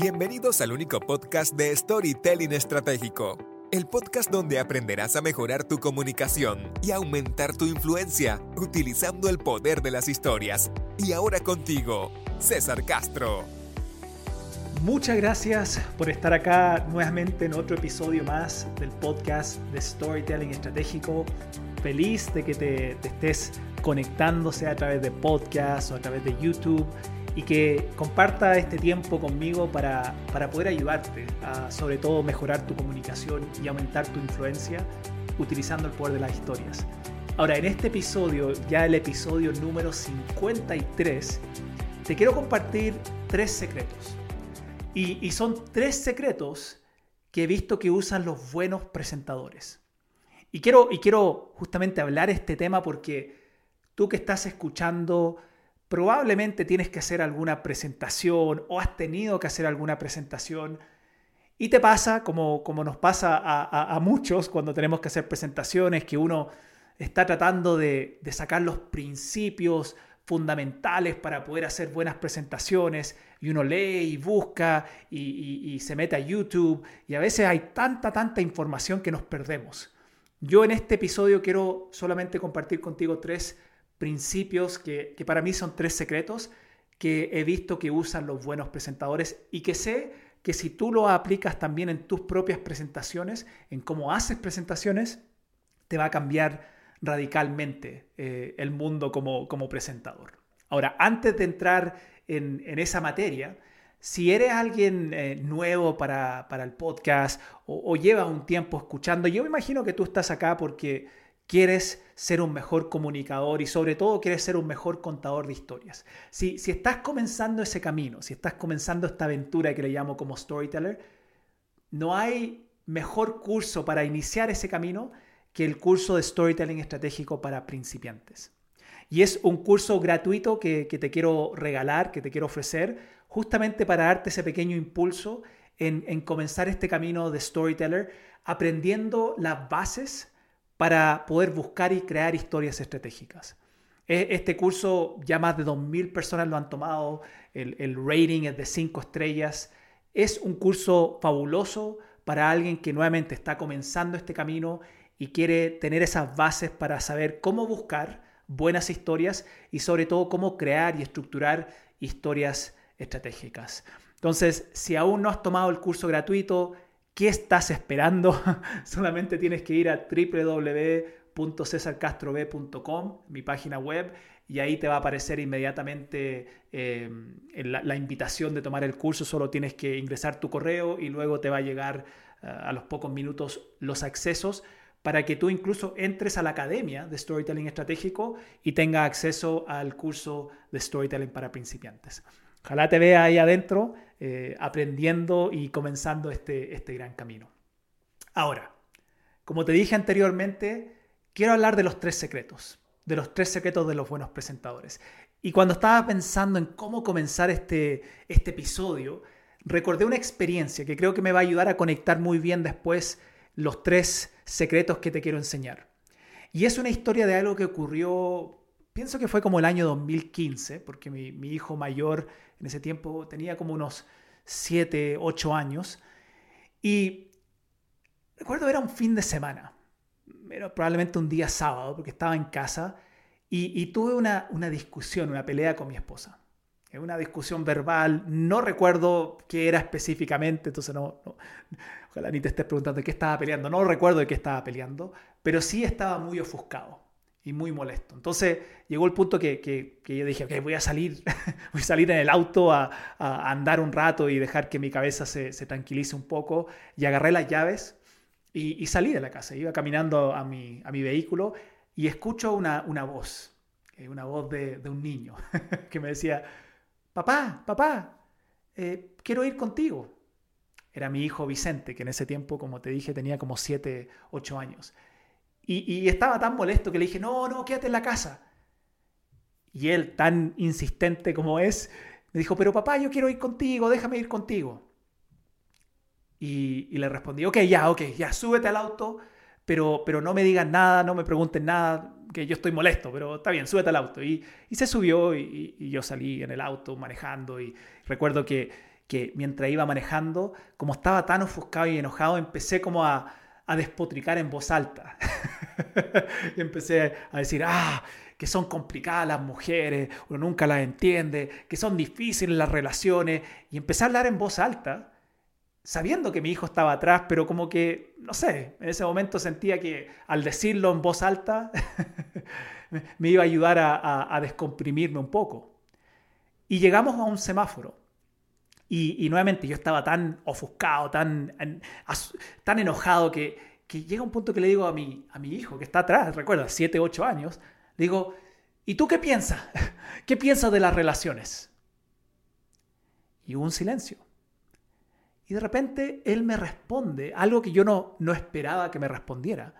Bienvenidos al único podcast de Storytelling Estratégico, el podcast donde aprenderás a mejorar tu comunicación y aumentar tu influencia utilizando el poder de las historias. Y ahora contigo, César Castro. Muchas gracias por estar acá nuevamente en otro episodio más del podcast de Storytelling Estratégico. Feliz de que te, te estés conectándose a través de podcast o a través de YouTube y que comparta este tiempo conmigo para, para poder ayudarte a sobre todo mejorar tu comunicación y aumentar tu influencia utilizando el poder de las historias. Ahora, en este episodio, ya el episodio número 53, te quiero compartir tres secretos. Y, y son tres secretos que he visto que usan los buenos presentadores. Y quiero, y quiero justamente hablar este tema porque tú que estás escuchando probablemente tienes que hacer alguna presentación o has tenido que hacer alguna presentación y te pasa, como, como nos pasa a, muchos cuando tenemos que hacer presentaciones, que uno está tratando de, sacar los principios fundamentales para poder hacer buenas presentaciones y uno lee y busca y, y, se mete a YouTube y a veces hay tanta, tanta información que nos perdemos. Yo en este episodio quiero solamente compartir contigo tres principios que, para mí son tres secretos que he visto que usan los buenos presentadores y que sé que si tú lo aplicas también en tus propias presentaciones, en cómo haces presentaciones, te va a cambiar radicalmente eh, el mundo como, como, presentador. Ahora, antes de entrar en, esa materia, si eres alguien eh, nuevo para, el podcast o, o llevas un tiempo escuchando, yo me imagino que tú estás acá porque quieres ser un mejor comunicador y sobre todo quieres ser un mejor contador de historias. Si, si estás comenzando ese camino, si estás comenzando esta aventura que le llamo como storyteller, no hay mejor curso para iniciar ese camino que el curso de storytelling estratégico para principiantes. Y es un curso gratuito que, te quiero regalar, que te quiero ofrecer, justamente para darte ese pequeño impulso en, en comenzar este camino de storyteller, aprendiendo las bases para poder buscar y crear historias estratégicas. E, este curso ya más de 2.000 personas lo han tomado, el, rating es de 5 estrellas. Es un curso fabuloso para alguien que nuevamente está comenzando este camino y quiere tener esas bases para saber cómo buscar buenas historias y sobre todo cómo crear y estructurar historias estratégicas. Entonces, si aún no has tomado el curso gratuito, ¿Qué estás esperando? Solamente tienes que ir a www.cesarcastrob.com, mi página web, y ahí te va a aparecer inmediatamente eh, la, invitación de tomar el curso. Solo tienes que ingresar tu correo y luego te va a llegar eh, a los pocos minutos los accesos para que tú incluso entres a la academia de Storytelling Estratégico y tengas acceso al curso de Storytelling para principiantes. Ojalá te vea ahí adentro eh, aprendiendo y comenzando este, este gran camino. Ahora, como te dije anteriormente, quiero hablar de los tres secretos, de los tres secretos de los buenos presentadores. Y cuando estaba pensando en cómo comenzar este, este episodio, recordé una experiencia que creo que me va a ayudar a conectar muy bien después los tres secretos que te quiero enseñar. Y es una historia de algo que ocurrió, pienso que fue como el año 2015, porque mi, mi hijo mayor en ese tiempo tenía como unos 7, 8 años. Y recuerdo era un fin de semana, era probablemente un día sábado, porque estaba en casa. Y, tuve una, una, discusión, una pelea con mi esposa. Una discusión verbal, no recuerdo qué era específicamente, entonces no, no, ojalá ni te estés preguntando de qué estaba peleando, no recuerdo de qué estaba peleando, pero sí estaba muy ofuscado y muy molesto. Entonces llegó el punto que, que, yo dije, ok, voy a salir, voy a salir en el auto a, andar un rato y dejar que mi cabeza se, se tranquilice un poco. Y agarré las llaves y, salí de la casa. Iba caminando a mi, a mi vehículo y escucho una, una voz, eh, una voz de, de un niño que me decía, papá, papá, eh, quiero ir contigo. Era mi hijo Vicente, que en ese tiempo, como te dije, tenía como 7, 8 años. Y, estaba tan molesto que le dije, no, no, quédate en la casa. Y él, tan insistente como es, me dijo, pero papá, yo quiero ir contigo, déjame ir contigo. Y, le respondí, ok, ya, ok, ya, súbete al auto, pero, pero no me digan nada, no me pregunten nada, que yo estoy molesto, pero está bien, súbete al auto. Y, se subió y, yo salí en el auto manejando y recuerdo que, que mientras iba manejando, como estaba tan ofuscado y enojado, empecé como a, a despotricar en voz alta. y empecé a decir, ah, que son complicadas las mujeres, uno nunca las entiende, que son difíciles las relaciones, y empecé a hablar en voz alta, sabiendo que mi hijo estaba atrás, pero como que, no sé, en ese momento sentía que al decirlo en voz alta me iba a ayudar a, a descomprimirme un poco. Y llegamos a un semáforo. Y, nuevamente yo estaba tan ofuscado, tan, tan enojado que, llega un punto que le digo a mi, a mi hijo que está atrás, recuerda, 7, 8 años, digo, ¿y tú qué piensas? ¿Qué piensas de las relaciones? Y hubo un silencio. Y de repente él me responde algo que yo no, no esperaba que me respondiera.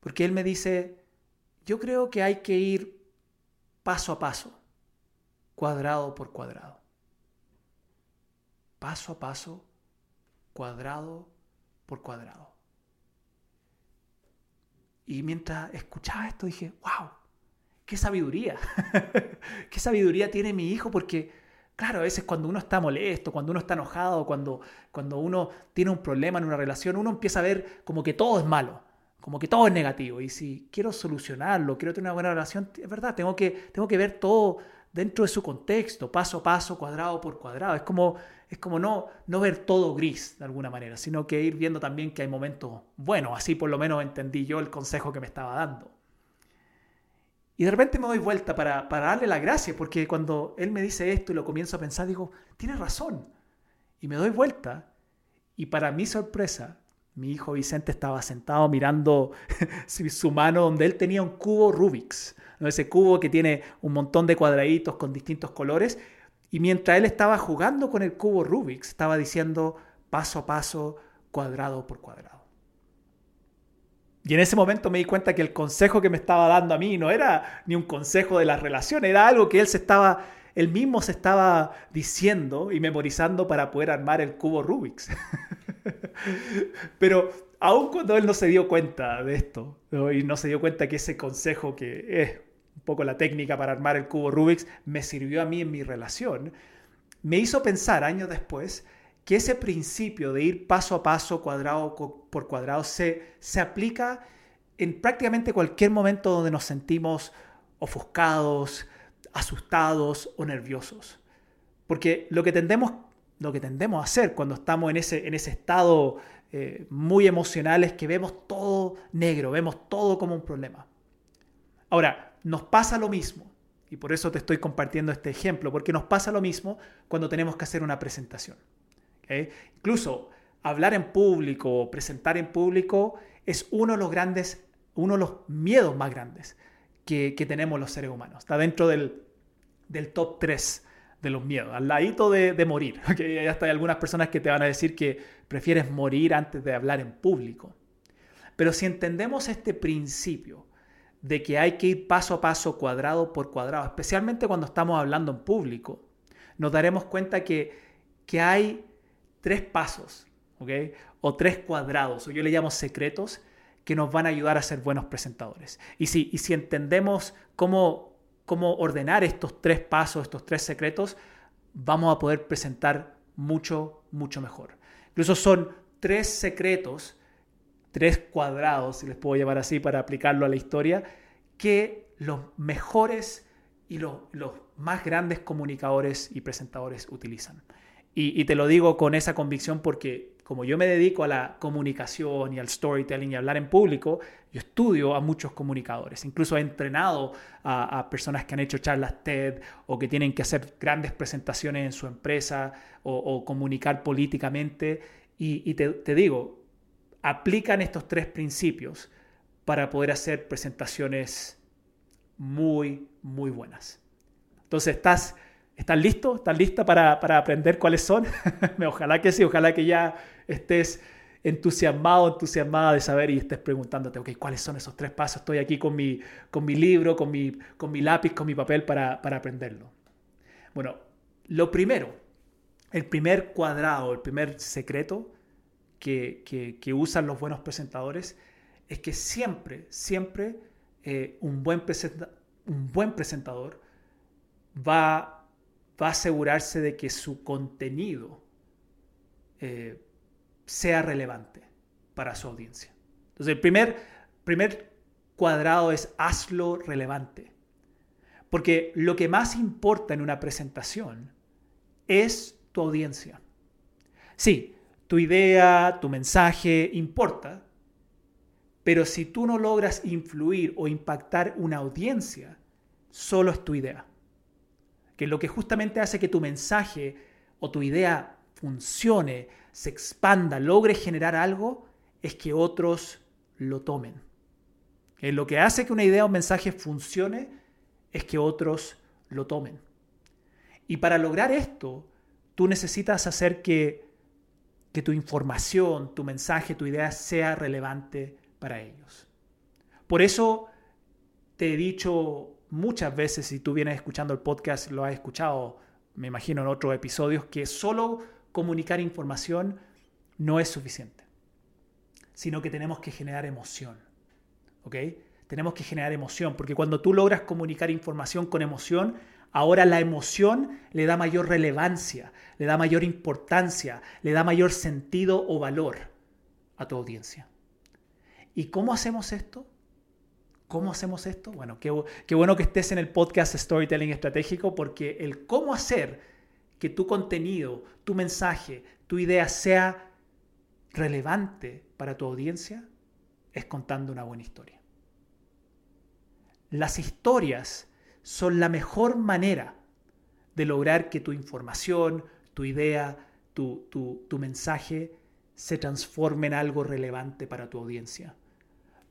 Porque él me dice, yo creo que hay que ir paso a paso, cuadrado por cuadrado paso a paso, cuadrado por cuadrado. Y mientras escuchaba esto dije, wow, qué sabiduría, qué sabiduría tiene mi hijo porque, claro, a veces cuando uno está molesto, cuando uno está enojado, cuando, cuando uno tiene un problema en una relación, uno empieza a ver como que todo es malo, como que todo es negativo. Y si quiero solucionarlo, quiero tener una buena relación, es verdad, tengo que, tengo que ver todo dentro de su contexto, paso a paso, cuadrado por cuadrado. Es como, es como no, no ver todo gris de alguna manera, sino que ir viendo también que hay momentos buenos. Así por lo menos entendí yo el consejo que me estaba dando. Y de repente me doy vuelta para, para darle la gracia, porque cuando él me dice esto y lo comienzo a pensar, digo, tiene razón. Y me doy vuelta y para mi sorpresa, mi hijo Vicente estaba sentado mirando su mano donde él tenía un cubo Rubik's ese cubo que tiene un montón de cuadraditos con distintos colores. Y mientras él estaba jugando con el cubo Rubik's, estaba diciendo paso a paso, cuadrado por cuadrado. Y en ese momento me di cuenta que el consejo que me estaba dando a mí no era ni un consejo de la relación, era algo que él se estaba, él mismo se estaba diciendo y memorizando para poder armar el cubo Rubik's. Pero aun cuando él no se dio cuenta de esto, y no se dio cuenta que ese consejo que es un poco la técnica para armar el cubo Rubik's, me sirvió a mí en mi relación, me hizo pensar años después que ese principio de ir paso a paso, cuadrado por cuadrado, se, se aplica en prácticamente cualquier momento donde nos sentimos ofuscados, asustados o nerviosos. Porque lo que tendemos, lo que tendemos a hacer cuando estamos en ese, en ese estado eh, muy emocional es que vemos todo negro, vemos todo como un problema. Ahora, nos pasa lo mismo, y por eso te estoy compartiendo este ejemplo, porque nos pasa lo mismo cuando tenemos que hacer una presentación. Incluso hablar en público, presentar en público, es uno de los grandes, uno de los miedos más grandes que, tenemos los seres humanos. Está dentro del, top 3 de los miedos, al ladito de, de morir. ¿okay? Hasta hay algunas personas que te van a decir que prefieres morir antes de hablar en público. Pero si entendemos este principio, de que hay que ir paso a paso, cuadrado por cuadrado, especialmente cuando estamos hablando en público, nos daremos cuenta que, que hay tres pasos, ¿ok? O tres cuadrados, o yo le llamo secretos, que nos van a ayudar a ser buenos presentadores. Y si, y si entendemos cómo, cómo ordenar estos tres pasos, estos tres secretos, vamos a poder presentar mucho, mucho mejor. Incluso son tres secretos tres cuadrados, si les puedo llamar así para aplicarlo a la historia, que los mejores y los, más grandes comunicadores y presentadores utilizan. Y, te lo digo con esa convicción porque como yo me dedico a la comunicación y al storytelling y hablar en público, yo estudio a muchos comunicadores. Incluso he entrenado a, personas que han hecho charlas TED o que tienen que hacer grandes presentaciones en su empresa o, comunicar políticamente. Y, te, te digo, aplican estos tres principios para poder hacer presentaciones muy, muy buenas. Entonces, ¿estás, estás listo? ¿Estás lista para, aprender cuáles son? ojalá que sí, ojalá que ya estés entusiasmado, entusiasmada de saber y estés preguntándote, ok, ¿cuáles son esos tres pasos? Estoy aquí con mi, con mi libro, con mi, con mi lápiz, con mi papel para, para aprenderlo. Bueno, lo primero, el primer cuadrado, el primer secreto que, usan los buenos presentadores es que siempre, siempre eh, un, buen un buen presentador va, va a asegurarse de que su contenido eh, sea relevante para su audiencia. Entonces, el primer, primer cuadrado es hazlo relevante. Porque lo que más importa en una presentación es tu audiencia. Sí, tu idea, tu mensaje importa, pero si tú no logras influir o impactar una audiencia, solo es tu idea. Que lo que justamente hace que tu mensaje o tu idea funcione, se expanda, logre generar algo, es que otros lo tomen. Que lo que hace que una idea o un mensaje funcione es que otros lo tomen. Y para lograr esto, tú necesitas hacer que, que tu información, tu mensaje, tu idea sea relevante para ellos. Por eso te he dicho muchas veces, si tú vienes escuchando el podcast, lo has escuchado, me imagino, en otros episodios, que solo comunicar información no es suficiente, sino que tenemos que generar emoción. ¿Ok? Tenemos que generar emoción, porque cuando tú logras comunicar información con emoción, ahora la emoción le da mayor relevancia, le da mayor importancia, le da mayor sentido o valor a tu audiencia. ¿Y cómo hacemos esto? ¿Cómo hacemos esto? Bueno, qué, bueno que estés en el podcast Storytelling Estratégico porque el cómo hacer que tu contenido, tu mensaje, tu idea sea relevante para tu audiencia es contando una buena historia. Las historias son la mejor manera de lograr que tu información, tu idea, tu, tu, mensaje se transforme en algo relevante para tu audiencia.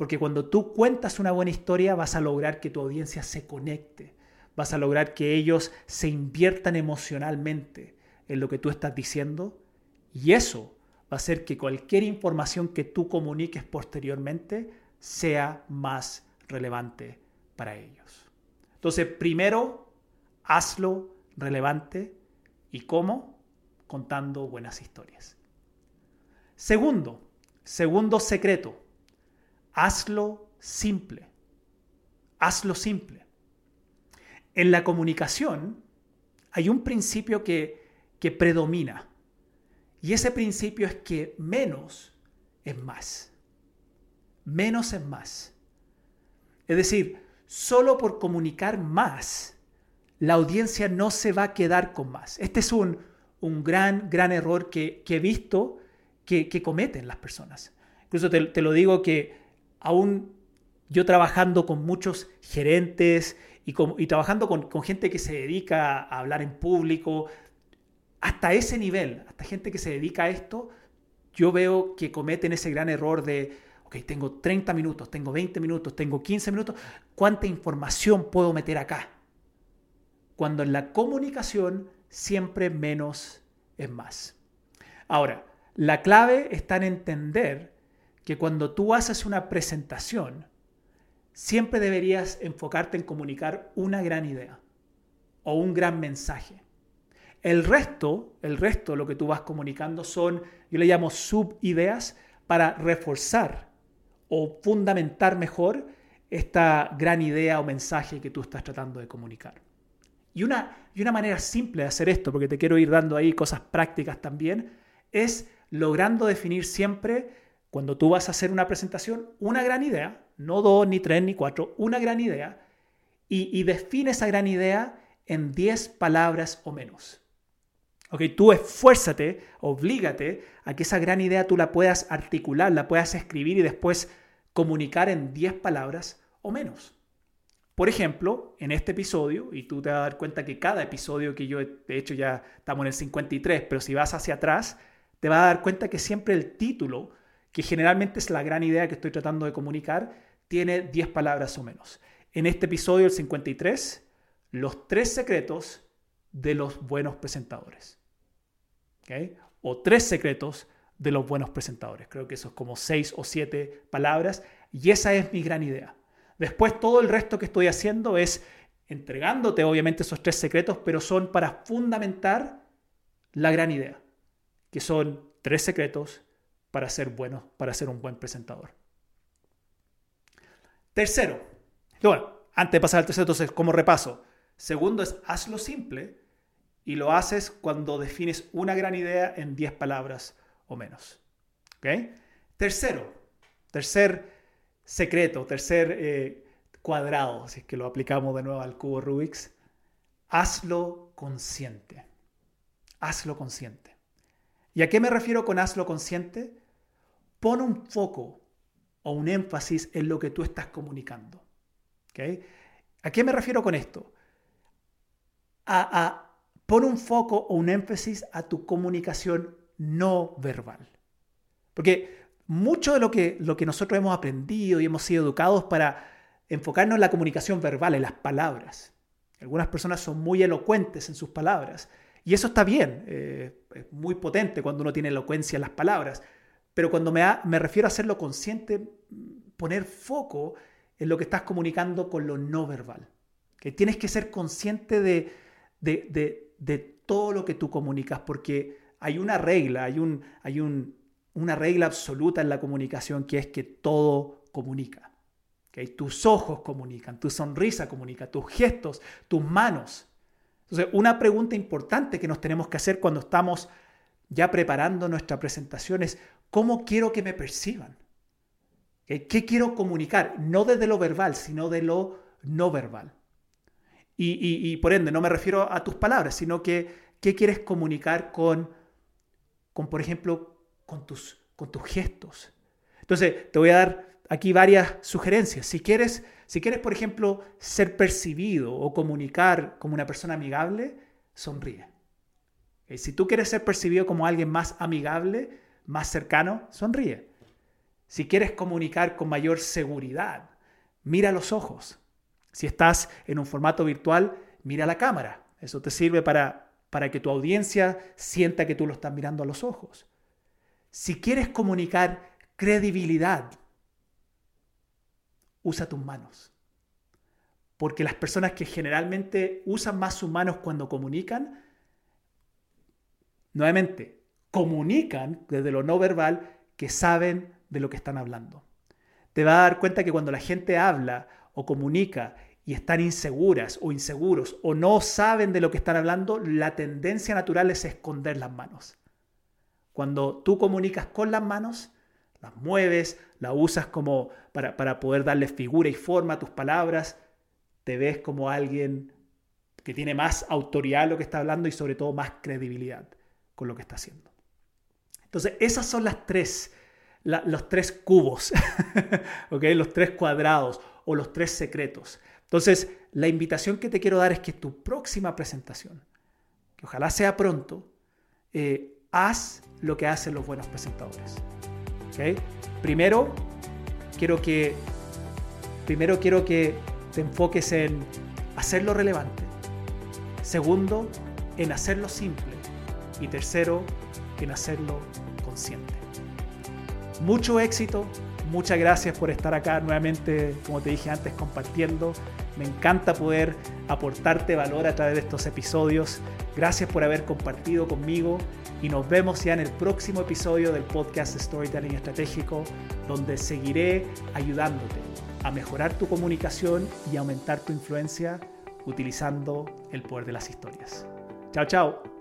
Porque cuando tú cuentas una buena historia vas a lograr que tu audiencia se conecte, vas a lograr que ellos se inviertan emocionalmente en lo que tú estás diciendo y eso va a hacer que cualquier información que tú comuniques posteriormente sea más relevante para ellos. Entonces, primero, hazlo relevante. ¿Y cómo? Contando buenas historias. Segundo, segundo secreto, hazlo simple. Hazlo simple. En la comunicación hay un principio que, que predomina. Y ese principio es que menos es más. Menos es más. Es decir, solo por comunicar más, la audiencia no se va a quedar con más. Este es un, gran, gran error que, he visto que, cometen las personas. Incluso te, lo digo que aún yo trabajando con muchos gerentes y, y trabajando con, con, gente que se dedica a hablar en público, hasta ese nivel, hasta gente que se dedica a esto, yo veo que cometen ese gran error de, ok, tengo 30 minutos, tengo 20 minutos, tengo 15 minutos, ¿cuánta información puedo meter acá? Cuando en la comunicación siempre menos es más. Ahora, la clave está en entender que cuando tú haces una presentación, siempre deberías enfocarte en comunicar una gran idea o un gran mensaje. El resto, el resto, lo que tú vas comunicando son, yo le llamo subideas para reforzar o fundamentar mejor esta gran idea o mensaje que tú estás tratando de comunicar. Y una, y una manera simple de hacer esto, porque te quiero ir dando ahí cosas prácticas también, es logrando definir siempre, cuando tú vas a hacer una presentación, una gran idea, no dos, ni tres, ni cuatro, una gran idea, y, define esa gran idea en 10 palabras o menos. Ok, tú esfuérzate, oblígate a que esa gran idea tú la puedas articular, la puedas escribir y después comunicar en 10 palabras o menos. Por ejemplo, en este episodio, y tú te vas a dar cuenta que cada episodio que yo, de hecho ya estamos en el 53, pero si vas hacia atrás, te vas a dar cuenta que siempre el título, que generalmente es la gran idea que estoy tratando de comunicar, tiene 10 palabras o menos. En este episodio, el 53, los tres secretos de los buenos presentadores. O tres secretos de los buenos presentadores. Creo que eso es como seis o siete palabras y esa es mi gran idea. Después todo el resto que estoy haciendo es entregándote obviamente esos tres secretos, pero son para fundamentar la gran idea, que son tres secretos para ser bueno, para ser un buen presentador. Tercero, bueno, antes de pasar al tercero, entonces como repaso. Segundo es hazlo simple. y lo haces cuando defines una gran idea en 10 palabras o menos. ¿Okay? Tercero, tercer secreto, tercer eh, cuadrado, si es que lo aplicamos de nuevo al cubo Rubik's, hazlo consciente. Hazlo consciente. ¿Y a qué me refiero con hazlo consciente? Pon un foco o un énfasis en lo que tú estás comunicando. ¿Okay? ¿A qué me refiero con esto? A, a pon un foco o un énfasis a tu comunicación no verbal. Porque mucho de lo que, lo que nosotros hemos aprendido y hemos sido educados para enfocarnos en la comunicación verbal, en las palabras. Algunas personas son muy elocuentes en sus palabras y eso está bien, eh, es muy potente cuando uno tiene elocuencia en las palabras, pero cuando me, me refiero a hacerlo consciente, poner foco en lo que estás comunicando con lo no verbal. Que tienes que ser consciente de, de, todo lo que tú comunicas, porque hay una regla, hay, un, hay un, una regla absoluta en la comunicación que es que todo comunica. ¿okay? Tus ojos comunican, tu sonrisa comunica, tus gestos, tus manos. Entonces, una pregunta importante que nos tenemos que hacer cuando estamos ya preparando nuestra presentación es, ¿cómo quiero que me perciban? ¿Qué quiero comunicar? No desde lo verbal, sino de lo no verbal. Y, por ende, no me refiero a tus palabras, sino que qué quieres comunicar con, con por ejemplo, con tus, con tus gestos. Entonces, te voy a dar aquí varias sugerencias. Si quieres, si quieres, por ejemplo, ser percibido o comunicar como una persona amigable, sonríe. Si tú quieres ser percibido como alguien más amigable, más cercano, sonríe. Si quieres comunicar con mayor seguridad, mira los ojos. Si estás en un formato virtual, mira la cámara. Eso te sirve para, para que tu audiencia sienta que tú lo estás mirando a los ojos. Si quieres comunicar credibilidad, usa tus manos. Porque las personas que generalmente usan más sus manos cuando comunican, nuevamente, comunican desde lo no verbal que saben de lo que están hablando. Te vas a dar cuenta que cuando la gente habla o comunica y están inseguras o inseguros o no saben de lo que están hablando, la tendencia natural es esconder las manos. Cuando tú comunicas con las manos, las mueves, las usas como para, para poder darle figura y forma a tus palabras, te ves como alguien que tiene más autoridad lo que está hablando y sobre todo más credibilidad con lo que está haciendo. Entonces, esas son las tres, los tres cubos, los tres cuadrados o los tres secretos. Entonces, la invitación que te quiero dar es que tu próxima presentación, que ojalá sea pronto, eh, haz lo que hacen los buenos presentadores. Primero, quiero que, primero quiero que te enfoques en hacerlo relevante. Segundo, en hacerlo simple. Y tercero, en hacerlo consciente. Mucho éxito, muchas gracias por estar acá nuevamente, como te dije antes, compartiendo. Me encanta poder aportarte valor a través de estos episodios. Gracias por haber compartido conmigo y nos vemos ya en el próximo episodio del podcast Storytelling Estratégico, donde seguiré ayudándote a mejorar tu comunicación y aumentar tu influencia utilizando el poder de las historias. Chao, chao.